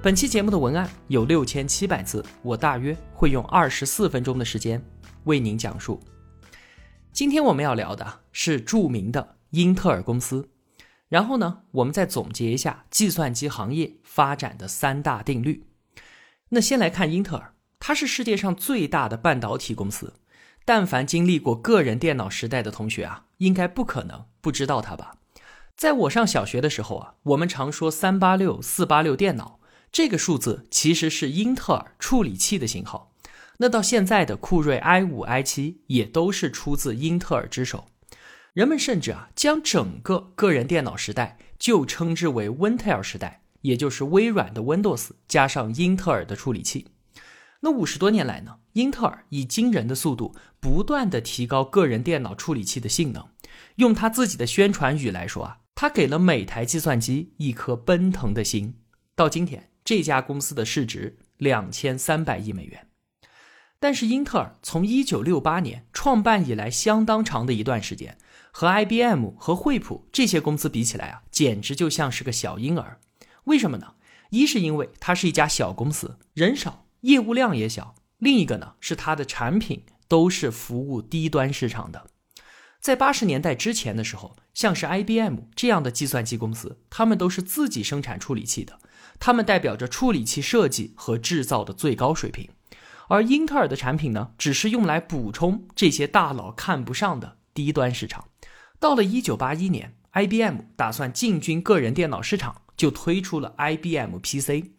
本期节目的文案有六千七百字，我大约会用二十四分钟的时间为您讲述。今天我们要聊的是著名的英特尔公司，然后呢，我们再总结一下计算机行业发展的三大定律。那先来看英特尔，它是世界上最大的半导体公司。但凡经历过个人电脑时代的同学啊，应该不可能不知道它吧？在我上小学的时候啊，我们常说三八六、四八六电脑。这个数字其实是英特尔处理器的型号，那到现在的酷睿 i 五、i 七也都是出自英特尔之手。人们甚至啊将整个个人电脑时代就称之为 Wintel 时代，也就是微软的 Windows 加上英特尔的处理器。那五十多年来呢，英特尔以惊人的速度不断的提高个人电脑处理器的性能。用他自己的宣传语来说啊，他给了每台计算机一颗奔腾的心。到今天。这家公司的市值两千三百亿美元，但是英特尔从一九六八年创办以来，相当长的一段时间，和 IBM 和惠普这些公司比起来啊，简直就像是个小婴儿。为什么呢？一是因为它是一家小公司，人少，业务量也小；另一个呢，是它的产品都是服务低端市场的。在八十年代之前的时候，像是 IBM 这样的计算机公司，他们都是自己生产处理器的。它们代表着处理器设计和制造的最高水平，而英特尔的产品呢，只是用来补充这些大佬看不上的低端市场。到了一九八一年，IBM 打算进军个人电脑市场，就推出了 IBM PC。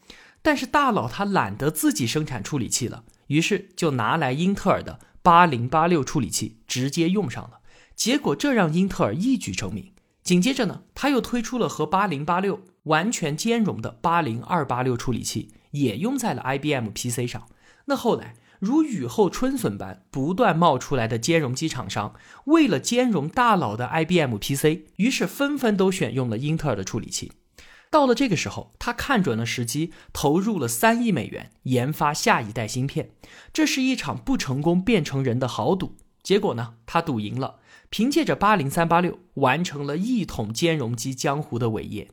但是大佬他懒得自己生产处理器了，于是就拿来英特尔的八零八六处理器直接用上了。结果这让英特尔一举成名。紧接着呢，他又推出了和八零八六完全兼容的八零二八六处理器，也用在了 IBM PC 上。那后来如雨后春笋般不断冒出来的兼容机厂商，为了兼容大佬的 IBM PC，于是纷纷都选用了英特尔的处理器。到了这个时候，他看准了时机，投入了三亿美元研发下一代芯片。这是一场不成功变成人的豪赌。结果呢，他赌赢了。凭借着八零三八六完成了一统兼容机江湖的伟业。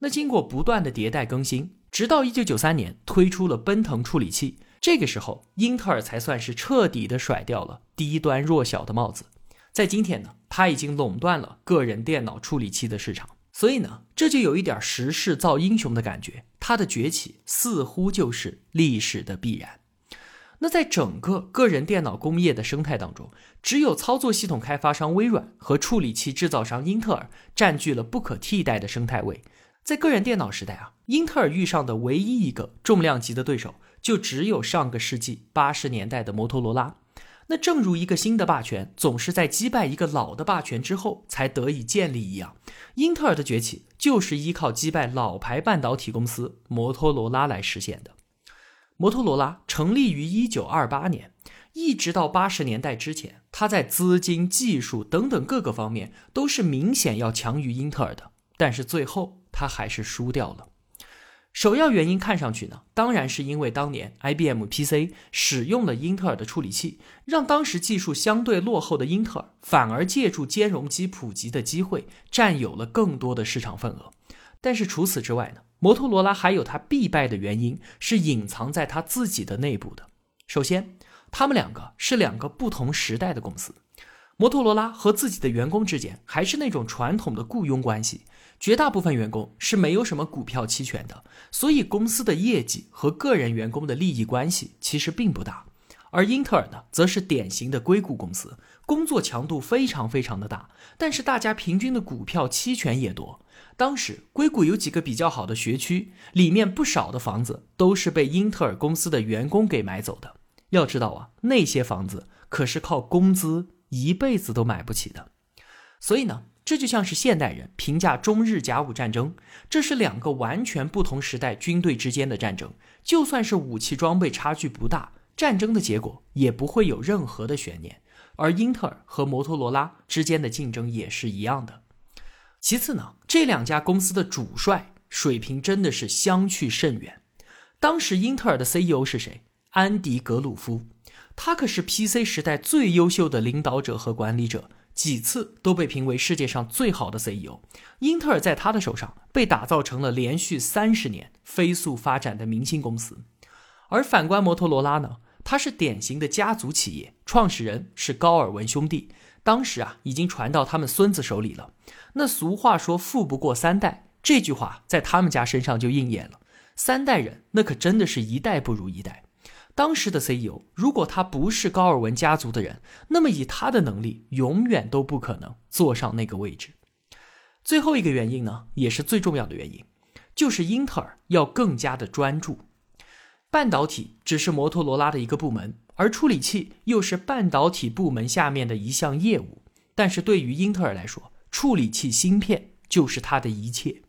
那经过不断的迭代更新，直到一九九三年推出了奔腾处理器，这个时候英特尔才算是彻底的甩掉了低端弱小的帽子。在今天呢，它已经垄断了个人电脑处理器的市场。所以呢，这就有一点时势造英雄的感觉，它的崛起似乎就是历史的必然。那在整个个人电脑工业的生态当中，只有操作系统开发商微软和处理器制造商英特尔占据了不可替代的生态位。在个人电脑时代啊，英特尔遇上的唯一一个重量级的对手，就只有上个世纪八十年代的摩托罗拉。那正如一个新的霸权总是在击败一个老的霸权之后才得以建立一样，英特尔的崛起就是依靠击败老牌半导体公司摩托罗拉来实现的。摩托罗拉成立于一九二八年，一直到八十年代之前，它在资金、技术等等各个方面都是明显要强于英特尔的。但是最后，它还是输掉了。首要原因看上去呢，当然是因为当年 IBM PC 使用了英特尔的处理器，让当时技术相对落后的英特尔反而借助兼容机普及的机会，占有了更多的市场份额。但是除此之外呢？摩托罗拉还有它必败的原因是隐藏在它自己的内部的。首先，他们两个是两个不同时代的公司。摩托罗拉和自己的员工之间还是那种传统的雇佣关系，绝大部分员工是没有什么股票期权的，所以公司的业绩和个人员工的利益关系其实并不大。而英特尔呢，则是典型的硅谷公司，工作强度非常非常的大，但是大家平均的股票期权也多。当时硅谷有几个比较好的学区，里面不少的房子都是被英特尔公司的员工给买走的。要知道啊，那些房子可是靠工资一辈子都买不起的。所以呢，这就像是现代人评价中日甲午战争，这是两个完全不同时代军队之间的战争。就算是武器装备差距不大，战争的结果也不会有任何的悬念。而英特尔和摩托罗拉之间的竞争也是一样的。其次呢，这两家公司的主帅水平真的是相去甚远。当时英特尔的 CEO 是谁？安迪·格鲁夫，他可是 PC 时代最优秀的领导者和管理者。几次都被评为世界上最好的 CEO，英特尔在他的手上被打造成了连续三十年飞速发展的明星公司，而反观摩托罗拉呢，它是典型的家族企业，创始人是高尔文兄弟，当时啊已经传到他们孙子手里了。那俗话说富不过三代，这句话在他们家身上就应验了，三代人那可真的是一代不如一代。当时的 CEO，如果他不是高尔文家族的人，那么以他的能力，永远都不可能坐上那个位置。最后一个原因呢，也是最重要的原因，就是英特尔要更加的专注。半导体只是摩托罗拉的一个部门，而处理器又是半导体部门下面的一项业务。但是对于英特尔来说，处理器芯片就是它的一切。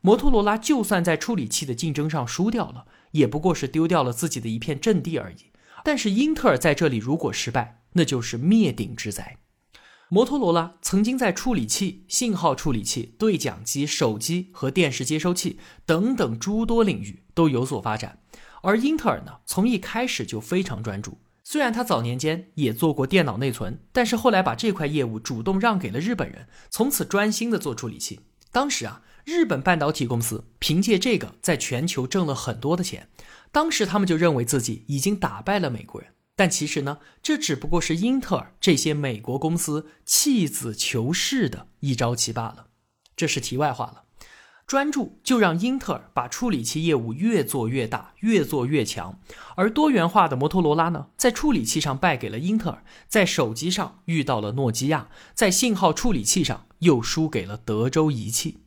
摩托罗拉就算在处理器的竞争上输掉了。也不过是丢掉了自己的一片阵地而已。但是英特尔在这里如果失败，那就是灭顶之灾。摩托罗拉曾经在处理器、信号处理器、对讲机、手机和电视接收器等等诸多领域都有所发展，而英特尔呢，从一开始就非常专注。虽然他早年间也做过电脑内存，但是后来把这块业务主动让给了日本人，从此专心的做处理器。当时啊。日本半导体公司凭借这个在全球挣了很多的钱，当时他们就认为自己已经打败了美国人，但其实呢，这只不过是英特尔这些美国公司弃子求是的一招棋罢了。这是题外话了。专注就让英特尔把处理器业务越做越大，越做越强，而多元化的摩托罗拉呢，在处理器上败给了英特尔，在手机上遇到了诺基亚，在信号处理器上又输给了德州仪器。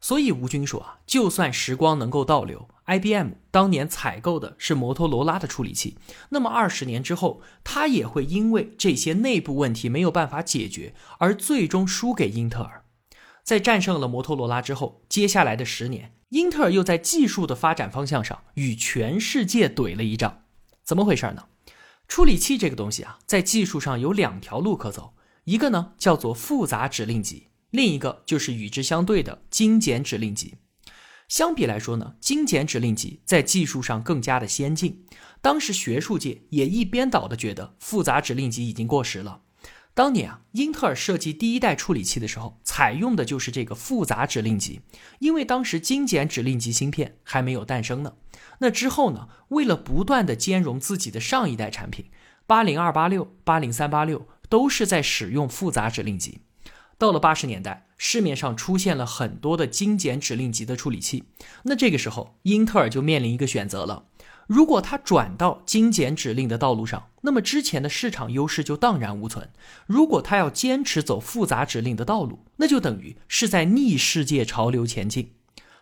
所以吴军说啊，就算时光能够倒流，IBM 当年采购的是摩托罗拉的处理器，那么二十年之后，它也会因为这些内部问题没有办法解决，而最终输给英特尔。在战胜了摩托罗拉之后，接下来的十年，英特尔又在技术的发展方向上与全世界怼了一仗。怎么回事呢？处理器这个东西啊，在技术上有两条路可走，一个呢叫做复杂指令集。另一个就是与之相对的精简指令集。相比来说呢，精简指令集在技术上更加的先进。当时学术界也一边倒的觉得复杂指令集已经过时了。当年啊，英特尔设计第一代处理器的时候，采用的就是这个复杂指令集，因为当时精简指令集芯片还没有诞生呢。那之后呢，为了不断的兼容自己的上一代产品，八零二八六、八零三八六都是在使用复杂指令集。到了八十年代，市面上出现了很多的精简指令集的处理器。那这个时候，英特尔就面临一个选择了：如果它转到精简指令的道路上，那么之前的市场优势就荡然无存；如果它要坚持走复杂指令的道路，那就等于是在逆世界潮流前进。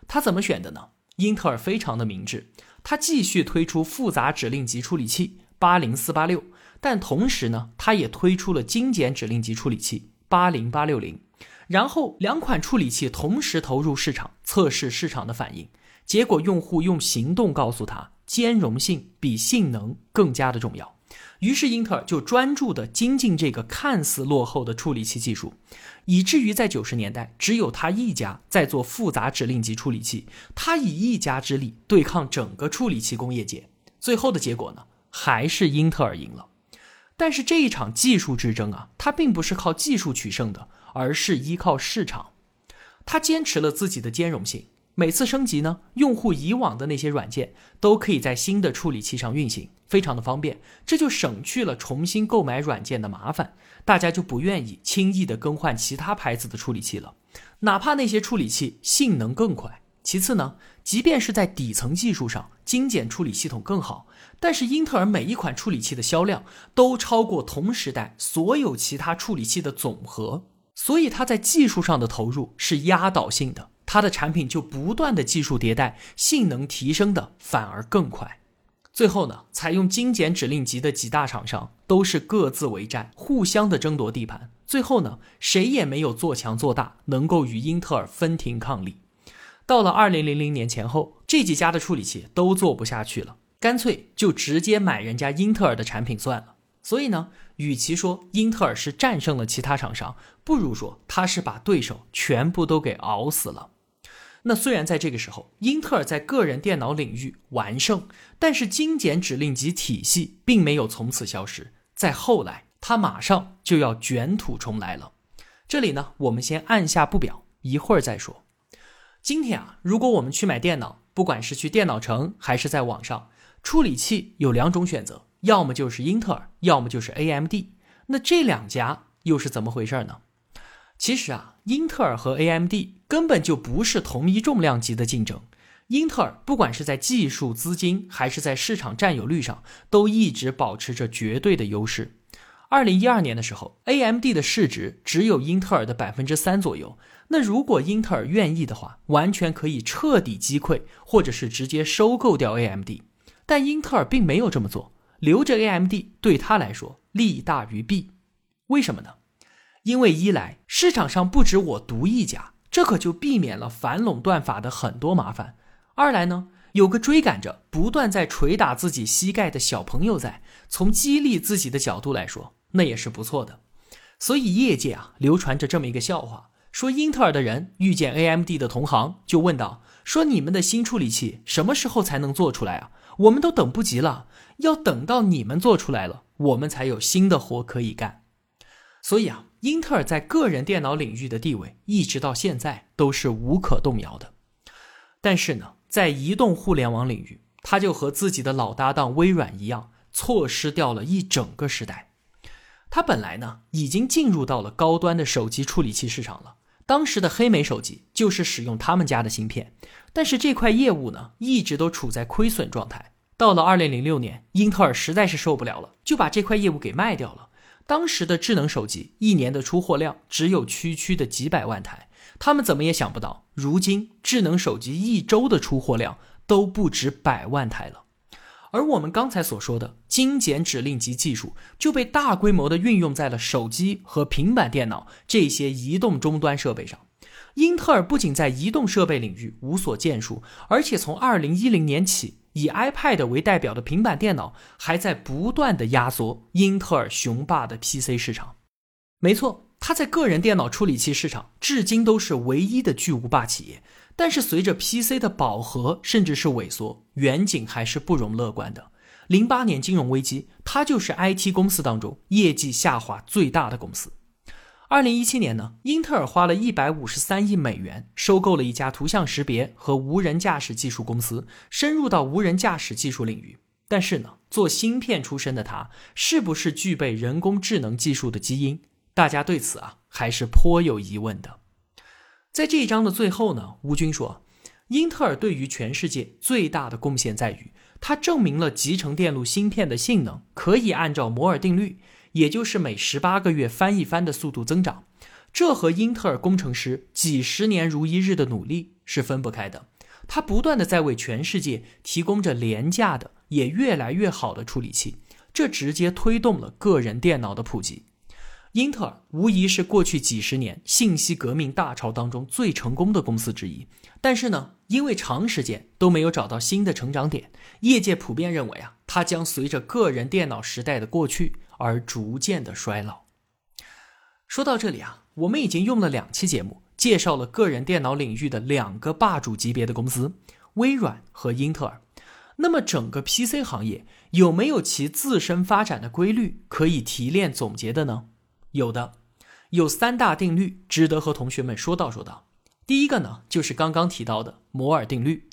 他怎么选的呢？英特尔非常的明智，他继续推出复杂指令集处理器八零四八六，但同时呢，他也推出了精简指令集处理器。八零八六零，然后两款处理器同时投入市场测试市场的反应，结果用户用行动告诉他，兼容性比性能更加的重要。于是英特尔就专注的精进这个看似落后的处理器技术，以至于在九十年代，只有他一家在做复杂指令集处理器，他以一家之力对抗整个处理器工业界。最后的结果呢，还是英特尔赢了。但是这一场技术之争啊，它并不是靠技术取胜的，而是依靠市场。他坚持了自己的兼容性，每次升级呢，用户以往的那些软件都可以在新的处理器上运行，非常的方便，这就省去了重新购买软件的麻烦，大家就不愿意轻易的更换其他牌子的处理器了，哪怕那些处理器性能更快。其次呢，即便是在底层技术上精简处理系统更好，但是英特尔每一款处理器的销量都超过同时代所有其他处理器的总和，所以它在技术上的投入是压倒性的，它的产品就不断的技术迭代，性能提升的反而更快。最后呢，采用精简指令集的几大厂商都是各自为战，互相的争夺地盘，最后呢，谁也没有做强做大，能够与英特尔分庭抗礼。到了二零零零年前后，这几家的处理器都做不下去了，干脆就直接买人家英特尔的产品算了。所以呢，与其说英特尔是战胜了其他厂商，不如说他是把对手全部都给熬死了。那虽然在这个时候，英特尔在个人电脑领域完胜，但是精简指令集体系并没有从此消失，在后来，它马上就要卷土重来了。这里呢，我们先按下不表，一会儿再说。今天啊，如果我们去买电脑，不管是去电脑城还是在网上，处理器有两种选择，要么就是英特尔，要么就是 AMD。那这两家又是怎么回事呢？其实啊，英特尔和 AMD 根本就不是同一重量级的竞争。英特尔不管是在技术、资金还是在市场占有率上，都一直保持着绝对的优势。二零一二年的时候，AMD 的市值只有英特尔的百分之三左右。那如果英特尔愿意的话，完全可以彻底击溃，或者是直接收购掉 AMD。但英特尔并没有这么做，留着 AMD 对他来说利大于弊。为什么呢？因为一来市场上不止我独一家，这可就避免了反垄断法的很多麻烦；二来呢，有个追赶着不断在捶打自己膝盖的小朋友在，从激励自己的角度来说。那也是不错的，所以业界啊流传着这么一个笑话，说英特尔的人遇见 AMD 的同行，就问道：说你们的新处理器什么时候才能做出来啊？我们都等不及了，要等到你们做出来了，我们才有新的活可以干。所以啊，英特尔在个人电脑领域的地位，一直到现在都是无可动摇的。但是呢，在移动互联网领域，他就和自己的老搭档微软一样，错失掉了一整个时代。它本来呢已经进入到了高端的手机处理器市场了，当时的黑莓手机就是使用他们家的芯片，但是这块业务呢一直都处在亏损状态。到了二零零六年，英特尔实在是受不了了，就把这块业务给卖掉了。当时的智能手机一年的出货量只有区区的几百万台，他们怎么也想不到，如今智能手机一周的出货量都不止百万台了。而我们刚才所说的精简指令集技术，就被大规模的运用在了手机和平板电脑这些移动终端设备上。英特尔不仅在移动设备领域无所建树，而且从二零一零年起，以 iPad 为代表的平板电脑还在不断的压缩英特尔雄霸的 PC 市场。没错。它在个人电脑处理器市场至今都是唯一的巨无霸企业，但是随着 PC 的饱和甚至是萎缩，远景还是不容乐观的。零八年金融危机，它就是 IT 公司当中业绩下滑最大的公司。二零一七年呢，英特尔花了一百五十三亿美元收购了一家图像识别和无人驾驶技术公司，深入到无人驾驶技术领域。但是呢，做芯片出身的他，是不是具备人工智能技术的基因？大家对此啊还是颇有疑问的。在这一章的最后呢，吴军说，英特尔对于全世界最大的贡献在于，它证明了集成电路芯片的性能可以按照摩尔定律，也就是每十八个月翻一番的速度增长。这和英特尔工程师几十年如一日的努力是分不开的。它不断的在为全世界提供着廉价的也越来越好的处理器，这直接推动了个人电脑的普及。英特尔无疑是过去几十年信息革命大潮当中最成功的公司之一，但是呢，因为长时间都没有找到新的成长点，业界普遍认为啊，它将随着个人电脑时代的过去而逐渐的衰老。说到这里啊，我们已经用了两期节目介绍了个人电脑领域的两个霸主级别的公司——微软和英特尔。那么，整个 PC 行业有没有其自身发展的规律可以提炼总结的呢？有的，有三大定律值得和同学们说道说道。第一个呢，就是刚刚提到的摩尔定律，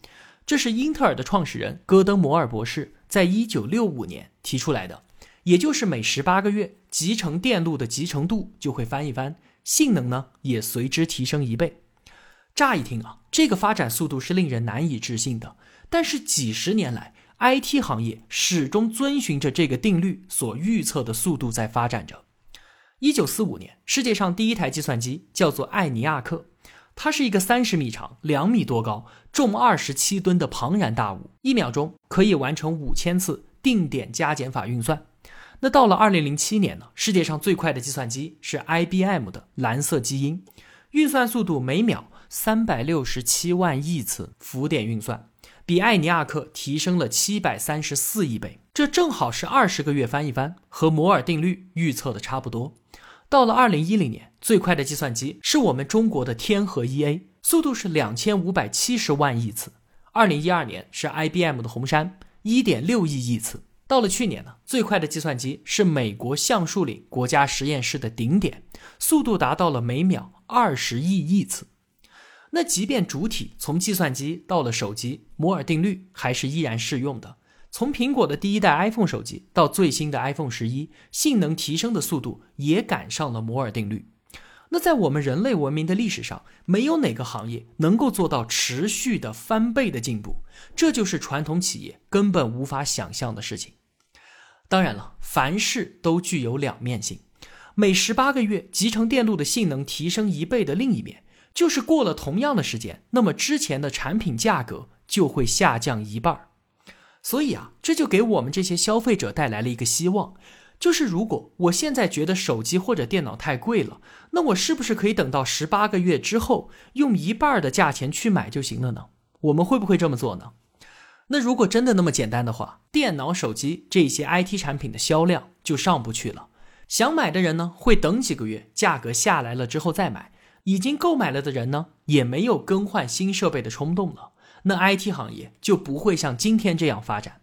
这是英特尔的创始人戈登·摩尔博士在一九六五年提出来的，也就是每十八个月，集成电路的集成度就会翻一番，性能呢也随之提升一倍。乍一听啊，这个发展速度是令人难以置信的，但是几十年来，IT 行业始终遵循着这个定律所预测的速度在发展着。一九四五年，世界上第一台计算机叫做艾尼亚克，它是一个三十米长、两米多高、重二十七吨的庞然大物，一秒钟可以完成五千次定点加减法运算。那到了二零零七年呢，世界上最快的计算机是 IBM 的蓝色基因，运算速度每秒三百六十七万亿次浮点运算，比艾尼亚克提升了七百三十四亿倍，这正好是二十个月翻一番，和摩尔定律预测的差不多。到了二零一零年，最快的计算机是我们中国的天河一 A，速度是两千五百七十万亿次。二零一二年是 IBM 的红杉，一点六亿亿次。到了去年呢，最快的计算机是美国橡树岭国家实验室的顶点，速度达到了每秒二十亿亿次。那即便主体从计算机到了手机，摩尔定律还是依然适用的。从苹果的第一代 iPhone 手机到最新的 iPhone 十一，性能提升的速度也赶上了摩尔定律。那在我们人类文明的历史上，没有哪个行业能够做到持续的翻倍的进步，这就是传统企业根本无法想象的事情。当然了，凡事都具有两面性，每十八个月集成电路的性能提升一倍的另一面，就是过了同样的时间，那么之前的产品价格就会下降一半。所以啊，这就给我们这些消费者带来了一个希望。就是如果我现在觉得手机或者电脑太贵了，那我是不是可以等到十八个月之后，用一半的价钱去买就行了呢？我们会不会这么做呢？那如果真的那么简单的话，电脑、手机这些 IT 产品的销量就上不去了。想买的人呢，会等几个月，价格下来了之后再买；已经购买了的人呢，也没有更换新设备的冲动了。那 IT 行业就不会像今天这样发展。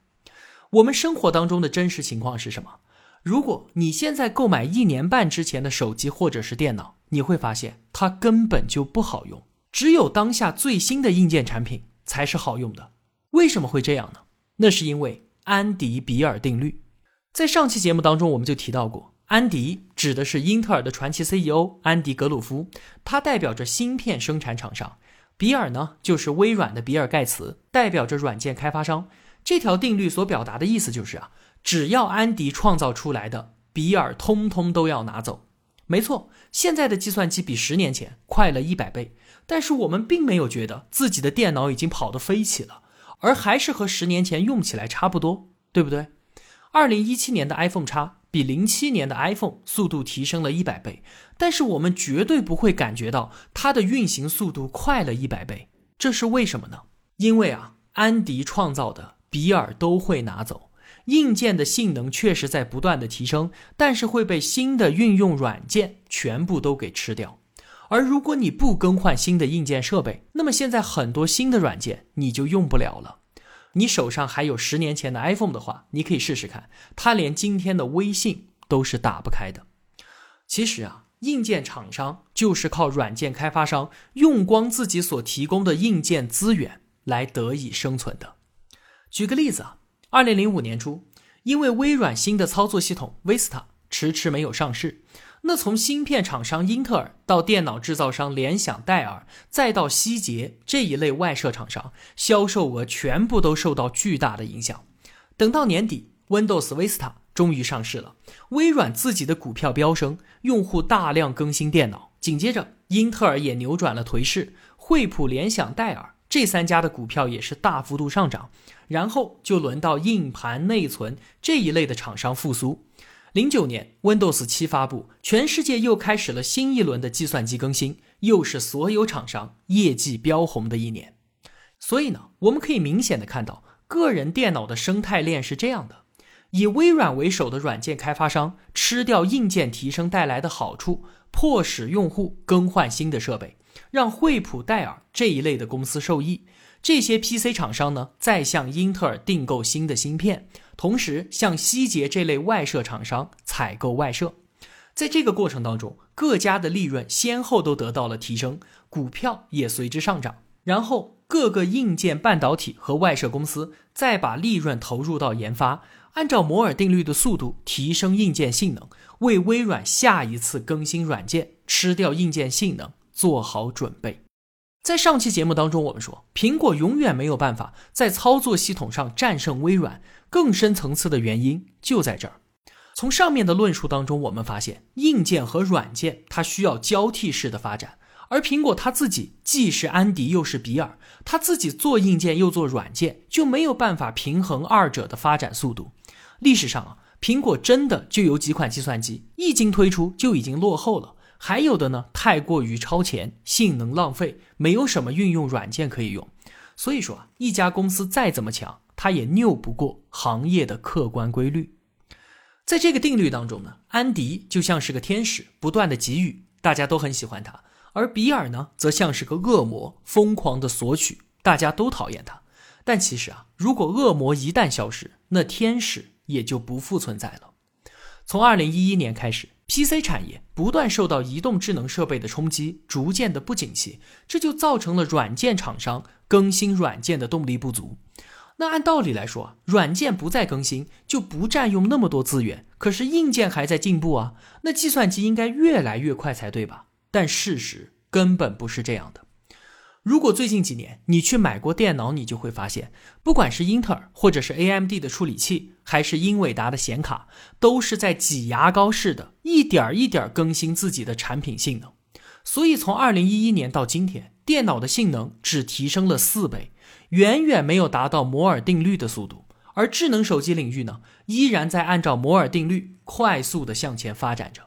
我们生活当中的真实情况是什么？如果你现在购买一年半之前的手机或者是电脑，你会发现它根本就不好用，只有当下最新的硬件产品才是好用的。为什么会这样呢？那是因为安迪比尔定律。在上期节目当中，我们就提到过，安迪指的是英特尔的传奇 CEO 安迪格鲁夫，他代表着芯片生产厂商；比尔呢，就是微软的比尔盖茨，代表着软件开发商。这条定律所表达的意思就是啊。只要安迪创造出来的，比尔通通都要拿走。没错，现在的计算机比十年前快了一百倍，但是我们并没有觉得自己的电脑已经跑得飞起了，而还是和十年前用起来差不多，对不对？二零一七年的 iPhone 叉比零七年的 iPhone 速度提升了一百倍，但是我们绝对不会感觉到它的运行速度快了一百倍。这是为什么呢？因为啊，安迪创造的，比尔都会拿走。硬件的性能确实在不断的提升，但是会被新的运用软件全部都给吃掉。而如果你不更换新的硬件设备，那么现在很多新的软件你就用不了了。你手上还有十年前的 iPhone 的话，你可以试试看，它连今天的微信都是打不开的。其实啊，硬件厂商就是靠软件开发商用光自己所提供的硬件资源来得以生存的。举个例子啊。二零零五年初，因为微软新的操作系统 Vista 迟迟没有上市，那从芯片厂商英特尔到电脑制造商联想、戴尔，再到希捷这一类外设厂商，销售额全部都受到巨大的影响。等到年底，Windows Vista 终于上市了，微软自己的股票飙升，用户大量更新电脑。紧接着，英特尔也扭转了颓势，惠普、联想、戴尔这三家的股票也是大幅度上涨。然后就轮到硬盘、内存这一类的厂商复苏。零九年，Windows 七发布，全世界又开始了新一轮的计算机更新，又是所有厂商业绩飙红的一年。所以呢，我们可以明显的看到，个人电脑的生态链是这样的：以微软为首的软件开发商吃掉硬件提升带来的好处，迫使用户更换新的设备，让惠普、戴尔这一类的公司受益。这些 PC 厂商呢，再向英特尔订购新的芯片，同时向希捷这类外设厂商采购外设。在这个过程当中，各家的利润先后都得到了提升，股票也随之上涨。然后，各个硬件半导体和外设公司再把利润投入到研发，按照摩尔定律的速度提升硬件性能，为微软下一次更新软件、吃掉硬件性能做好准备。在上期节目当中，我们说苹果永远没有办法在操作系统上战胜微软。更深层次的原因就在这儿。从上面的论述当中，我们发现硬件和软件它需要交替式的发展，而苹果它自己既是安迪又是比尔，它自己做硬件又做软件，就没有办法平衡二者的发展速度。历史上啊，苹果真的就有几款计算机一经推出就已经落后了，还有的呢太过于超前，性能浪费，没有什么运用软件可以用。所以说啊，一家公司再怎么强，它也拗不过行业的客观规律。在这个定律当中呢，安迪就像是个天使，不断的给予，大家都很喜欢他；而比尔呢，则像是个恶魔，疯狂的索取，大家都讨厌他。但其实啊，如果恶魔一旦消失，那天使。也就不复存在了。从二零一一年开始，PC 产业不断受到移动智能设备的冲击，逐渐的不景气，这就造成了软件厂商更新软件的动力不足。那按道理来说，软件不再更新，就不占用那么多资源。可是硬件还在进步啊，那计算机应该越来越快才对吧？但事实根本不是这样的。如果最近几年你去买过电脑，你就会发现，不管是英特尔或者是 AMD 的处理器，还是英伟达的显卡，都是在挤牙膏似的，一点一点更新自己的产品性能。所以从2011年到今天，电脑的性能只提升了四倍，远远没有达到摩尔定律的速度。而智能手机领域呢，依然在按照摩尔定律快速的向前发展着。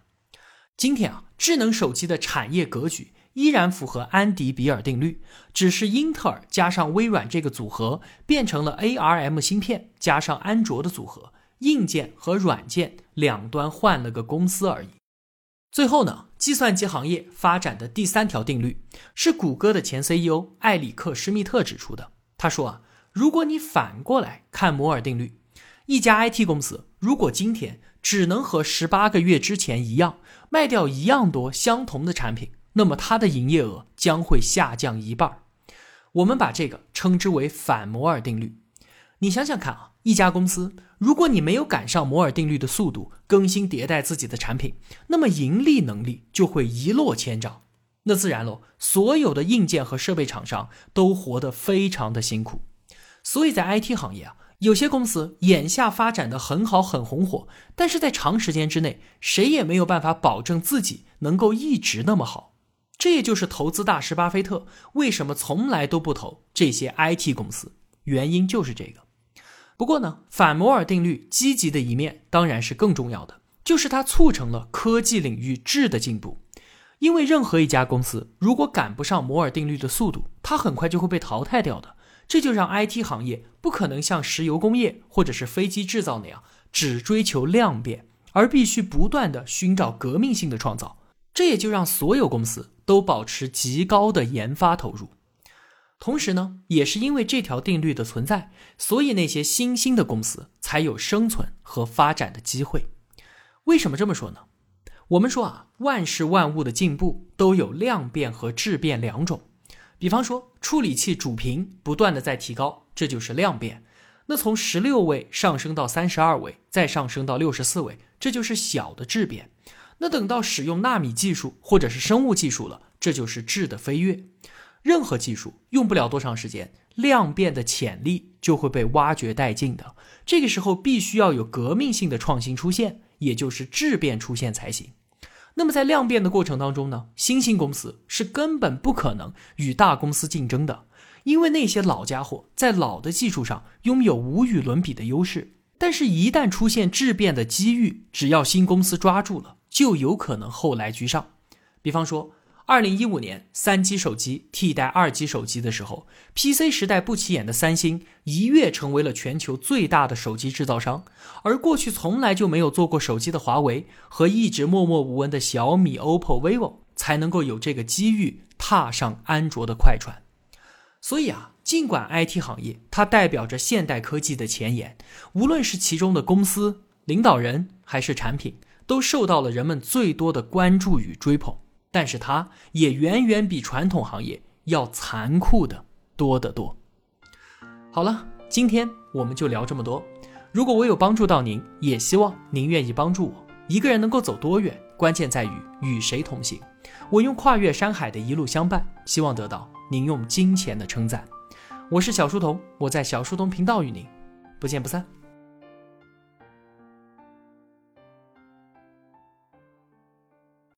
今天啊，智能手机的产业格局。依然符合安迪比尔定律，只是英特尔加上微软这个组合变成了 ARM 芯片加上安卓的组合，硬件和软件两端换了个公司而已。最后呢，计算机行业发展的第三条定律是谷歌的前 CEO 艾里克施密特指出的。他说啊，如果你反过来看摩尔定律，一家 IT 公司如果今天只能和十八个月之前一样卖掉一样多相同的产品。那么它的营业额将会下降一半我们把这个称之为反摩尔定律。你想想看啊，一家公司，如果你没有赶上摩尔定律的速度，更新迭代自己的产品，那么盈利能力就会一落千丈。那自然喽，所有的硬件和设备厂商都活得非常的辛苦。所以在 IT 行业啊，有些公司眼下发展的很好，很红火，但是在长时间之内，谁也没有办法保证自己能够一直那么好。这就是投资大师巴菲特为什么从来都不投这些 IT 公司，原因就是这个。不过呢，反摩尔定律积极的一面当然是更重要的，就是它促成了科技领域质的进步。因为任何一家公司如果赶不上摩尔定律的速度，它很快就会被淘汰掉的。这就让 IT 行业不可能像石油工业或者是飞机制造那样只追求量变，而必须不断的寻找革命性的创造。这也就让所有公司都保持极高的研发投入，同时呢，也是因为这条定律的存在，所以那些新兴的公司才有生存和发展的机会。为什么这么说呢？我们说啊，万事万物的进步都有量变和质变两种。比方说，处理器主频不断的在提高，这就是量变；那从十六位上升到三十二位，再上升到六十四位，这就是小的质变。那等到使用纳米技术或者是生物技术了，这就是质的飞跃。任何技术用不了多长时间，量变的潜力就会被挖掘殆尽的。这个时候必须要有革命性的创新出现，也就是质变出现才行。那么在量变的过程当中呢，新兴公司是根本不可能与大公司竞争的，因为那些老家伙在老的技术上拥有无与伦比的优势。但是，一旦出现质变的机遇，只要新公司抓住了。就有可能后来居上。比方说，二零一五年三 G 手机替代二 G 手机的时候，PC 时代不起眼的三星一跃成为了全球最大的手机制造商，而过去从来就没有做过手机的华为和一直默默无闻的小米、OPPO、vivo 才能够有这个机遇踏上安卓的快船。所以啊，尽管 IT 行业它代表着现代科技的前沿，无论是其中的公司领导人还是产品。都受到了人们最多的关注与追捧，但是它也远远比传统行业要残酷的多得多。好了，今天我们就聊这么多。如果我有帮助到您，也希望您愿意帮助我。一个人能够走多远，关键在于与谁同行。我用跨越山海的一路相伴，希望得到您用金钱的称赞。我是小书童，我在小书童频道与您不见不散。